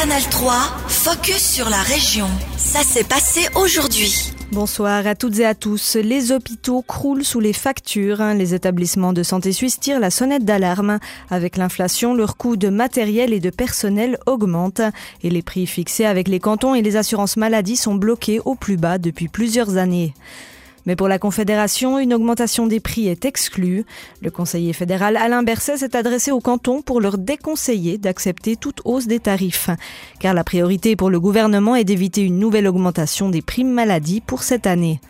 Canal 3, focus sur la région. Ça s'est passé aujourd'hui. Bonsoir à toutes et à tous. Les hôpitaux croulent sous les factures. Les établissements de santé suisses tirent la sonnette d'alarme. Avec l'inflation, leur coût de matériel et de personnel augmente. Et les prix fixés avec les cantons et les assurances maladies sont bloqués au plus bas depuis plusieurs années. Mais pour la Confédération, une augmentation des prix est exclue. Le conseiller fédéral Alain Berset s'est adressé au canton pour leur déconseiller d'accepter toute hausse des tarifs. Car la priorité pour le gouvernement est d'éviter une nouvelle augmentation des primes maladie pour cette année.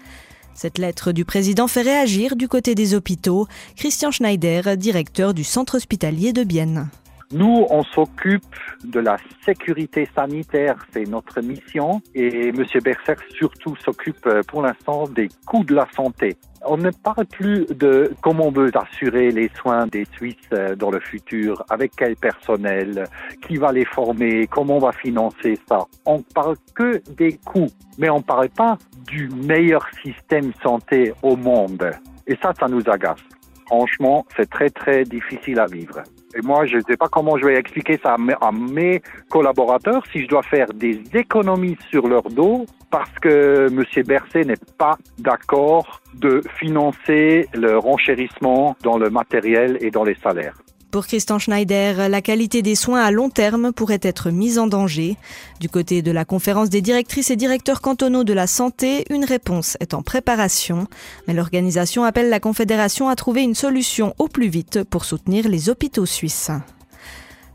Cette lettre du président fait réagir du côté des hôpitaux. Christian Schneider, directeur du centre hospitalier de Bienne. Nous, on s'occupe de la sécurité sanitaire, c'est notre mission. Et M. Berser surtout s'occupe euh, pour l'instant des coûts de la santé. On ne parle plus de comment on veut assurer les soins des Suisses euh, dans le futur, avec quel personnel, qui va les former, comment on va financer ça. On parle que des coûts, mais on parle pas du meilleur système santé au monde. Et ça, ça nous agace. Franchement, c'est très très difficile à vivre. Et moi, je ne sais pas comment je vais expliquer ça à mes collaborateurs si je dois faire des économies sur leur dos parce que M. Berset n'est pas d'accord de financer le renchérissement dans le matériel et dans les salaires. Pour Christian Schneider, la qualité des soins à long terme pourrait être mise en danger. Du côté de la conférence des directrices et directeurs cantonaux de la santé, une réponse est en préparation, mais l'organisation appelle la Confédération à trouver une solution au plus vite pour soutenir les hôpitaux suisses.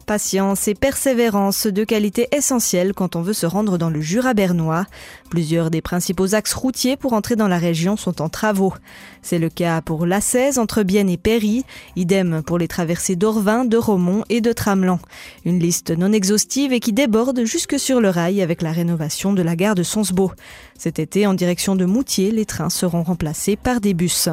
Patience et persévérance, deux qualités essentielles quand on veut se rendre dans le Jura bernois. Plusieurs des principaux axes routiers pour entrer dans la région sont en travaux. C'est le cas pour l'A16 entre Bienne et Péry, idem pour les traversées d'Orvin, de Romont et de Tramelan. Une liste non exhaustive et qui déborde jusque sur le rail avec la rénovation de la gare de Sonsbeau. Cet été, en direction de Moutier, les trains seront remplacés par des bus.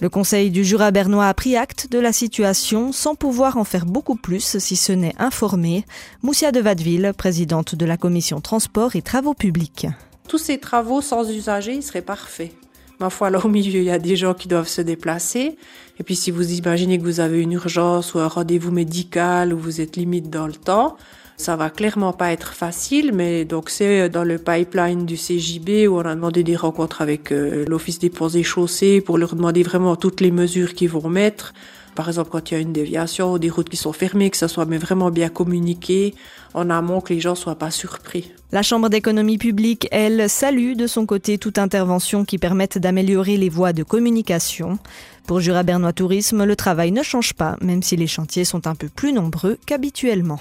Le Conseil du Jura bernois a pris acte de la situation sans pouvoir en faire beaucoup plus si ce n'est informé. Moussia de Vadeville, présidente de la commission transport et travaux publics. Tous ces travaux sans usagers seraient parfaits. Ma foi, là au milieu, il y a des gens qui doivent se déplacer. Et puis si vous imaginez que vous avez une urgence ou un rendez-vous médical ou vous êtes limite dans le temps, ça va clairement pas être facile, mais donc c'est dans le pipeline du CJB où on a demandé des rencontres avec euh, l'Office des ponts et chaussées pour leur demander vraiment toutes les mesures qu'ils vont mettre. Par exemple, quand il y a une déviation ou des routes qui sont fermées, que ça soit mais vraiment bien communiqué en amont, que les gens soient pas surpris. La Chambre d'économie publique, elle, salue de son côté toute intervention qui permette d'améliorer les voies de communication. Pour Jura Bernois Tourisme, le travail ne change pas, même si les chantiers sont un peu plus nombreux qu'habituellement.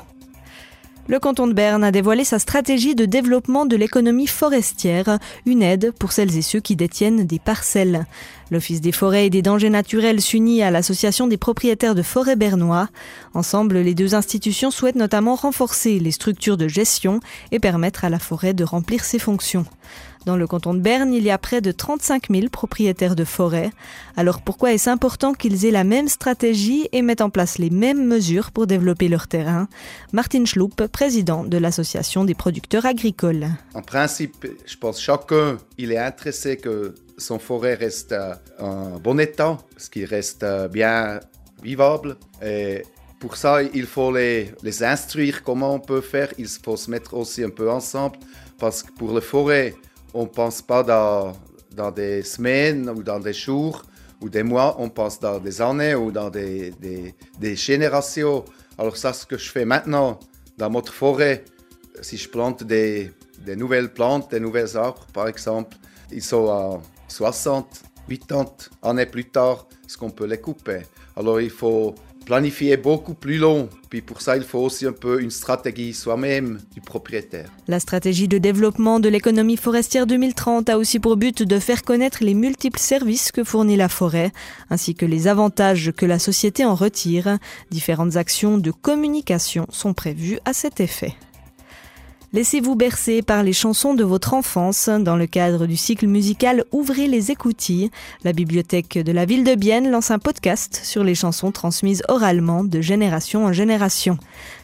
Le canton de Berne a dévoilé sa stratégie de développement de l'économie forestière, une aide pour celles et ceux qui détiennent des parcelles. L'Office des forêts et des dangers naturels s'unit à l'Association des propriétaires de forêts bernois. Ensemble, les deux institutions souhaitent notamment renforcer les structures de gestion et permettre à la forêt de remplir ses fonctions. Dans le canton de Berne, il y a près de 35 000 propriétaires de forêts. Alors pourquoi est-ce important qu'ils aient la même stratégie et mettent en place les mêmes mesures pour développer leur terrain? Martin Schloup, président de l'Association des producteurs agricoles. En principe, je pense que chacun il est intéressé que son forêt reste en bon état, ce qui reste bien vivable. Et pour ça, il faut les, les instruire comment on peut faire. Il faut se mettre aussi un peu ensemble parce que pour les forêts, on ne pense pas dans, dans des semaines ou dans des jours ou des mois, on pense dans des années ou dans des, des, des générations. Alors ça, ce que je fais maintenant dans notre forêt, si je plante des, des nouvelles plantes, des nouvelles arbres, par exemple, ils sont à 60, 80 années plus tard, ce qu'on peut les couper. Alors il faut planifier beaucoup plus long. Puis pour ça, il faut aussi un peu une stratégie soi-même du propriétaire. La stratégie de développement de l'économie forestière 2030 a aussi pour but de faire connaître les multiples services que fournit la forêt, ainsi que les avantages que la société en retire. Différentes actions de communication sont prévues à cet effet. Laissez-vous bercer par les chansons de votre enfance dans le cadre du cycle musical Ouvrez les écoutilles. La bibliothèque de la ville de Bienne lance un podcast sur les chansons transmises oralement de génération en génération.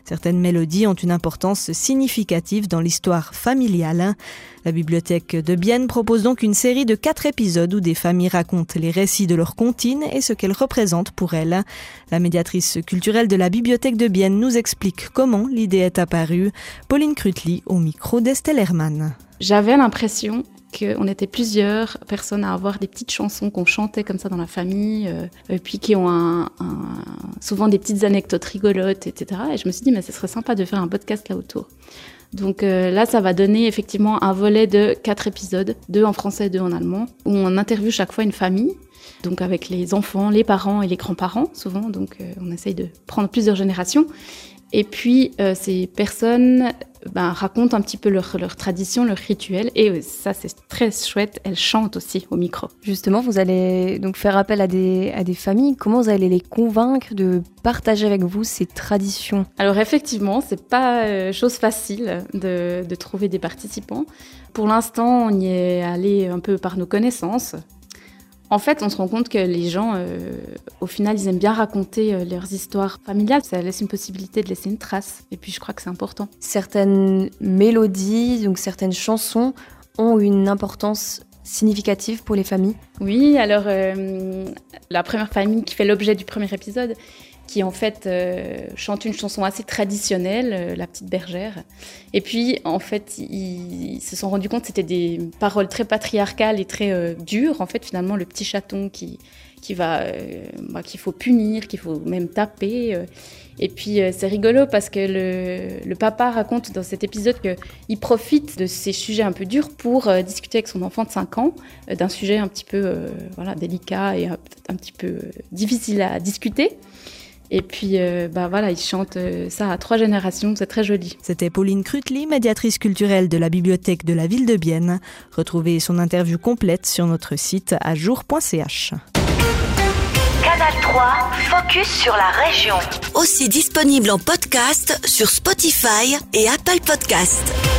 Certaines mélodies ont une importance significative dans l'histoire familiale. La bibliothèque de Bienne propose donc une série de quatre épisodes où des familles racontent les récits de leurs comptines et ce qu'elles représentent pour elles. La médiatrice culturelle de la bibliothèque de Bienne nous explique comment l'idée est apparue. Pauline Crutli au micro d'Estelle Hermann. J'avais l'impression qu'on était plusieurs personnes à avoir des petites chansons qu'on chantait comme ça dans la famille, euh, puis qui ont souvent des petites anecdotes rigolotes, etc. Et je me suis dit, mais ce serait sympa de faire un podcast là autour. Donc euh, là, ça va donner effectivement un volet de quatre épisodes, deux en français, deux en allemand, où on interviewe chaque fois une famille, donc avec les enfants, les parents et les grands-parents souvent. Donc euh, on essaye de prendre plusieurs générations. Et puis euh, ces personnes ben, racontent un petit peu leur, leur tradition, leur rituel. Et ça, c'est très chouette. Elles chantent aussi au micro. Justement, vous allez donc faire appel à des, à des familles. Comment vous allez les convaincre de partager avec vous ces traditions? Alors effectivement, c'est pas euh, chose facile de, de trouver des participants. Pour l'instant, on y est allé un peu par nos connaissances. En fait, on se rend compte que les gens, euh, au final, ils aiment bien raconter euh, leurs histoires familiales. Ça laisse une possibilité de laisser une trace. Et puis, je crois que c'est important. Certaines mélodies, donc certaines chansons, ont une importance significative pour les familles Oui, alors euh, la première famille qui fait l'objet du premier épisode, qui en fait euh, chante une chanson assez traditionnelle, euh, La petite bergère. Et puis en fait, ils, se sont rendus compte que c'était des paroles très patriarcales et très euh, dures. En fait, finalement, le petit chaton qui, qui va, bah, qu'il faut punir, qu'il faut même taper. Et puis c'est rigolo parce que le, papa raconte dans cet épisode qu'il profite de ces sujets un peu durs pour discuter avec son enfant de 5 ans d'un sujet un petit peu voilà, délicat et un petit peu difficile à discuter. Et puis, euh, bah voilà, ils chantent euh, ça à trois générations, c'est très joli. C'était Pauline Crutli, médiatrice culturelle de la bibliothèque de la ville de Bienne. Retrouvez son interview complète sur notre site à jour.ch. Canal 3, focus sur la région. Aussi disponible en podcast sur Spotify et Apple Podcast.